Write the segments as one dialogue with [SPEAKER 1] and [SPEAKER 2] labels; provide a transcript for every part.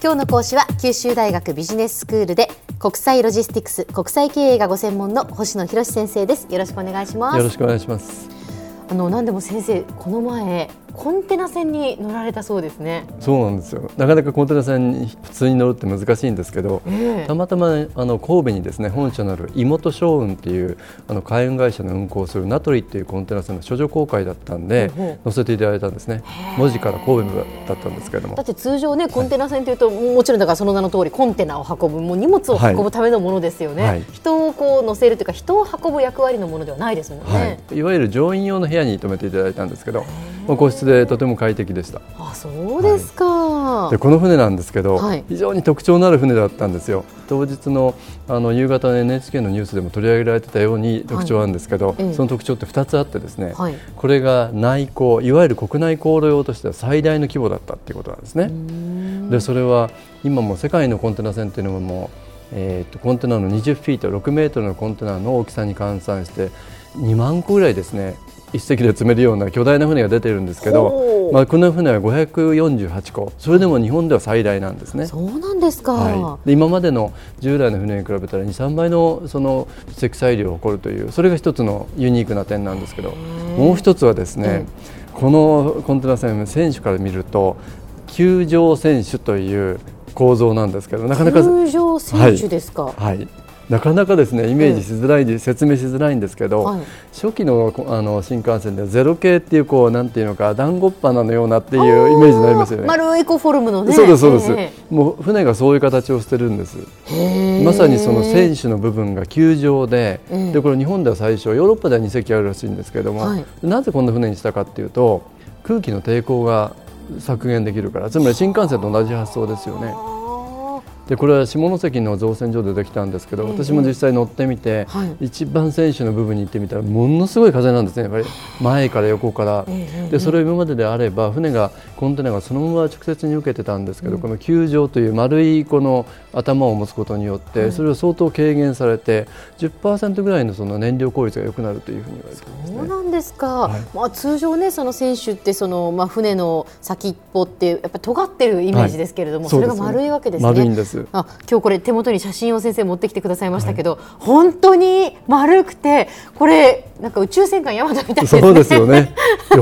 [SPEAKER 1] 今日の講師は九州大学ビジネススクールで国際ロジスティクス国際経営がご専門の星野博先生です。よろしくお願いします。
[SPEAKER 2] よろしくお願いします。
[SPEAKER 1] あの何でも先生この前コンテナ船に乗られたそうですね。
[SPEAKER 2] そうなんですよ。なかなかコンテナ船に普通に乗るって難しいんですけど、えー、たまたまあの神戸にですね本社のある妹商運っていうあの海運会社の運航するナトリっていうコンテナ船の処女公開だったんで、乗せていただいたんですね。文字から神戸だったんですけれども。
[SPEAKER 1] だって通常ねコンテナ船というと、はい、もちろんだからその名の通りコンテナを運ぶもう荷物を運ぶためのものですよね。はい、人をこう乗せるというか人を運ぶ役割のものではないですもんね。
[SPEAKER 2] はい、いわゆる乗員用の部屋に泊めていただいたんですけど。まあ、個室でとても快適でした。
[SPEAKER 1] あそうですか、
[SPEAKER 2] はい、でこの船なんですけど、はい、非常に特徴のある船だったんですよ。当日のあの夕方の NHK のニュースでも取り上げられてたように特徴なんですけど、はい、その特徴って2つあってですね、これが内航いわゆる国内航路用としては最大の規模だったっていうことなんですね。でそれは今も世界のコンテナ船っていうのもえーと、とコンテナの20フィート6メートルのコンテナの大きさに換算して2万個ぐらいですね一隻で積めるような巨大な船が出てるんですけど、まあ、この船は548個。それでも日本では最大なんですね。
[SPEAKER 1] そうなんですか、
[SPEAKER 2] はい、今までの従来の船に比べたら23倍のその積載量を誇るというそれが一つのユニークな点なんですけどもう一つはですね、このコンテナ船選手から見ると球場選手という構造なんですけどなかなか
[SPEAKER 1] 球場選手ですか、
[SPEAKER 2] はい、はいなかなかですねイメージしづらい、うん、説明しづらいんですけど、はい、初期のあの新幹線でゼロ系っていうこうなんていうのか団子っ鼻のようなっていうイメージになりますよね。
[SPEAKER 1] 丸いコフォルムのね。
[SPEAKER 2] そうですそうです。もう船がそういう形をしてるんです。まさにその船首の部分が球状で、でこれ日本では最初ヨーロッパでは2隻あるらしいんですけれども、はい、なぜこんな船にしたかっていうと空気の抵抗が削減できるからつまり新幹線と同じ発想ですよね。でこれは下関の造船所でできたんですけど、私も実際乗ってみて、はい、一番船首の部分に行ってみたらものすごい風なんですね。やっぱり前から横から、でそれを今までであれば船がコンテナがそのまま直接に受けてたんですけど、この球状という丸いこの頭を持つことによって、それを相当軽減されて10%ぐらいのその燃料効率が良くなるというふうに言われてます、
[SPEAKER 1] ね、そうなんですか、はい、まあ、通常ねその船首ってその、まあ、船の先っぽってやっぱ尖ってるイメージですけれども、はい、それが丸いわけですね。
[SPEAKER 2] 丸いんです
[SPEAKER 1] あ今日これ手元に写真を先生持ってきてくださいましたけど、はい、本当に丸くてこれなんか宇宙戦艦ヤマトみたいね。
[SPEAKER 2] そうですよね。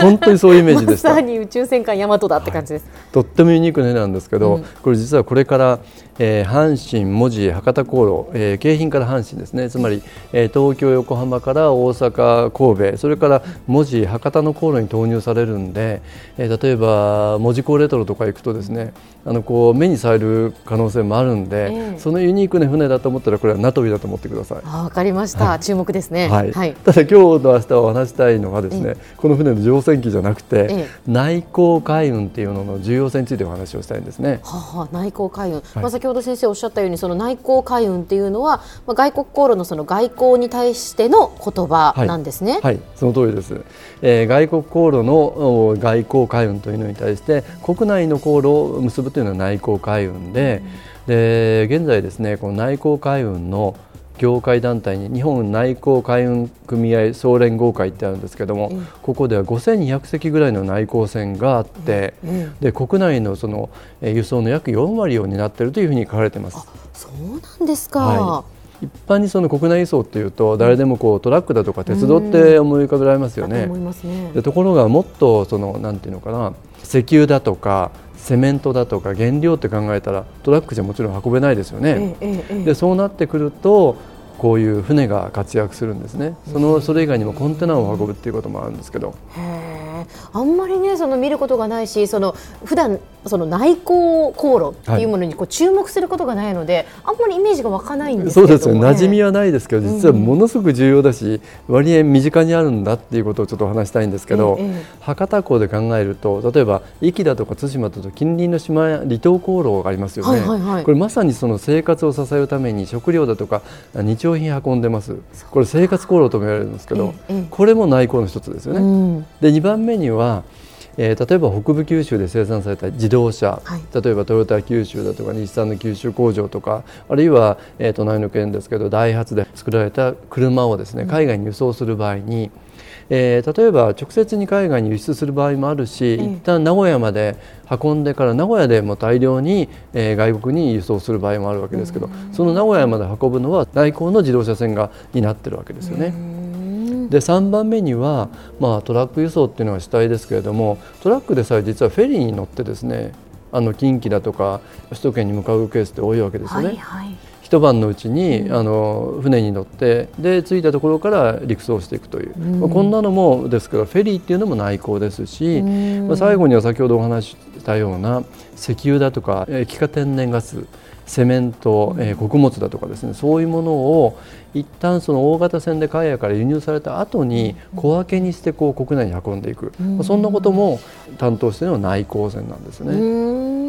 [SPEAKER 2] 本当にそういうイメージでした。
[SPEAKER 1] まさに宇宙戦艦ヤマトだって感じです。
[SPEAKER 2] とってもユニークな絵なんですけど、うん、これ実はこれからえー、阪神、門司、博多航路、えー、京浜から阪神ですねつまり、えー、東京、横浜から大阪、神戸それから門司、博多の航路に投入されるんで、えー、例えば門司港レトロとか行くとですねあのこう目にされる可能性もあるんで、えー、そのユニークな船だと思ったらこれは名飛びだと思ってください。
[SPEAKER 1] わかりました、はい、注目ですね、
[SPEAKER 2] はい、はい、ただ今日の明日お話したいのはですね、この船の乗船機じゃなくて、内航海運っていうのの重要性についてお話をしたいんですね。
[SPEAKER 1] はあ、はあ、内航海運、はい、まあ、先ほど先生おっしゃったようにその内航海運っていうのは、まあ、外国航路のその外交に対しての言葉なんですね。
[SPEAKER 2] はい、はい、その通りです、えー、外国航路の外交海運というのに対して国内の航路を結ぶというのは内航海運でうん、で現在ですねこの内航海運の業界団体に日本内航海運組合総連合会ってあるんですけども、うん、ここでは5200隻ぐらいの内航船があって、うん、で国内のその輸送の約4割を担っているというふうに書かれています。
[SPEAKER 1] そうなんですか、
[SPEAKER 2] はい、一般にその国内輸送っていうと誰でもこうトラックだとか鉄道って思い浮かべられますよね。
[SPEAKER 1] とね。
[SPEAKER 2] でところがもっとそのなんていうのかな石油だとかセメントだとか原料って考えたらトラックじゃもちろん運べないですよね。えええ、でそうなってくるとこういう船が活躍するんですね。そのそれ以外にもコンテナを運ぶっていうこともあるんですけど
[SPEAKER 1] あんまりねその見ることがないしその普段その内航航路っていうものにこう注目することがないので、はい、あんまりイメージが湧かないんです
[SPEAKER 2] そうですよ馴染みはないですけど実はものすごく重要だし、うん、割合身近にあるんだっていうことをちょっとお話したいんですけど、ええ、博多港で考えると例えば壱岐だとか対馬だと近隣の島や離島航路がありますよね、はいはいはい、これまさにその生活を支えるために食料だとか日用品運んでます。これ生活航路とも言われるんですけど、え、これも内航の一つですよね。うん、で2番目にはえー、例えば北部九州で生産された自動車、はい、例えばトヨタ九州だとか日産の九州工場とかあるいは、えー、隣の県ですけどダイハツで作られた車をですね海外に輸送する場合に、えー、例えば直接に海外に輸出する場合もあるし、うん、一旦名古屋まで運んでから名古屋でも大量に、えー、外国に輸送する場合もあるわけですけど、その名古屋まで運ぶのは内航の自動車船が担ってるわけですよね。で3番目には、まあ、トラック輸送っていうのが主体ですけれどもトラックでさえ実はフェリーに乗ってですねあの近畿だとか首都圏に向かうケースって多いわけですよね。はいはい一晩のうちに、うん、あの船に乗ってで着いたところから陸送していくという、うん、まあ、こんなのもですからフェリーっていうのも内航ですし、うん、まあ、最後には先ほどお話ししたような石油だとか液化天然ガスセメント、えー、穀物だとかですねそういうものを一旦その大型船で海外から輸入された後に小分けにしてこう国内に運んでいく、まあ、そんなことも担当しているのは内航船なんですね。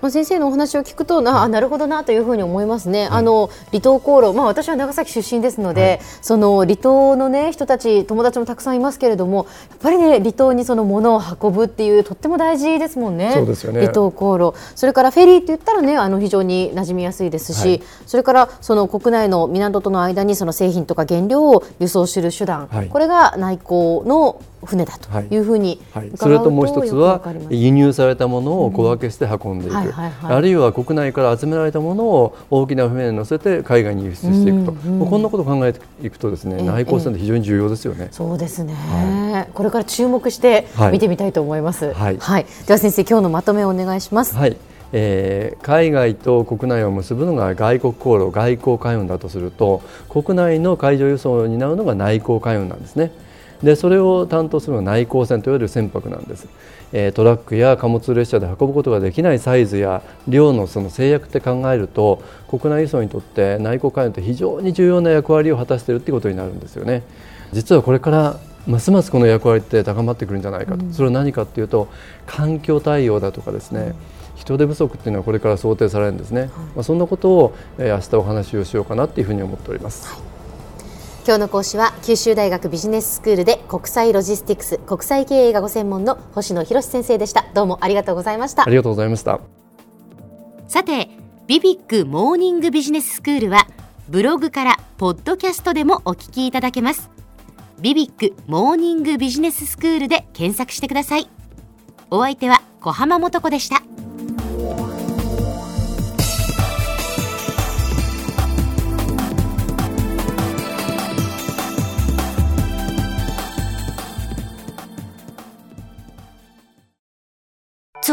[SPEAKER 1] まあ、先生のお話を聞くとなあなるほどなというふうに思いますね、はい、あの離島航路、まあ、私は長崎出身ですので、はい、その離島の、ね、人たち友達もたくさんいますけれどもやっぱり、ね、離島にその物を運ぶっていうとっても大事ですもんね。
[SPEAKER 2] そうですよね。
[SPEAKER 1] 離島航路。それからフェリーって言ったら、ね、あの非常に馴染みやすいですし、はい、それからその国内の港との間にその製品とか原料を輸送する手段、これが内航の船だとい。うふうに、
[SPEAKER 2] はい。はい、それともう一つは輸入されたものを小分けして運んでいく、あるいは国内から集められたものを大きな船に乗せて海外に輸出していくと、うんうん、こんなことを考えていくとですね、内航船って非常に重要ですよね。
[SPEAKER 1] そうですね、はい、これから注目して見てみたいと思います。はい、はい、では先生今日のまとめをお願いします。
[SPEAKER 2] はい。えー、海外と国内を結ぶのが外国航路外交海運だとすると国内の海上輸送を担うのが内航海運なんですね。でそれを担当するのが内航船といわれる船舶なんです、えー、トラックや貨物列車で運ぶことができないサイズや量のその制約って考えると国内輸送にとって内航海運って非常に重要な役割を果たしているということになるんですよね。実はこれからますますこの役割って高まってくるんじゃないかと、うん、それは何かというと環境対応だとかですね、うん。人手不足っていうのはこれから想定されるんですね、はい、まあ、そんなことを、えー、明日お話をしようかなというふうに思っております。はい
[SPEAKER 1] 今日の講師は九州大学ビジネススクールで国際ロジスティクス国際経営がご専門の星野博先生でした。どうもありがとうございました。
[SPEAKER 2] ありがとうございました。
[SPEAKER 1] さてビビックモーニングビジネススクールはブログからポッドキャストでもお聞きいただけます。ビビックモーニングビジネススクールで検索してください。お相手は小浜もとこでした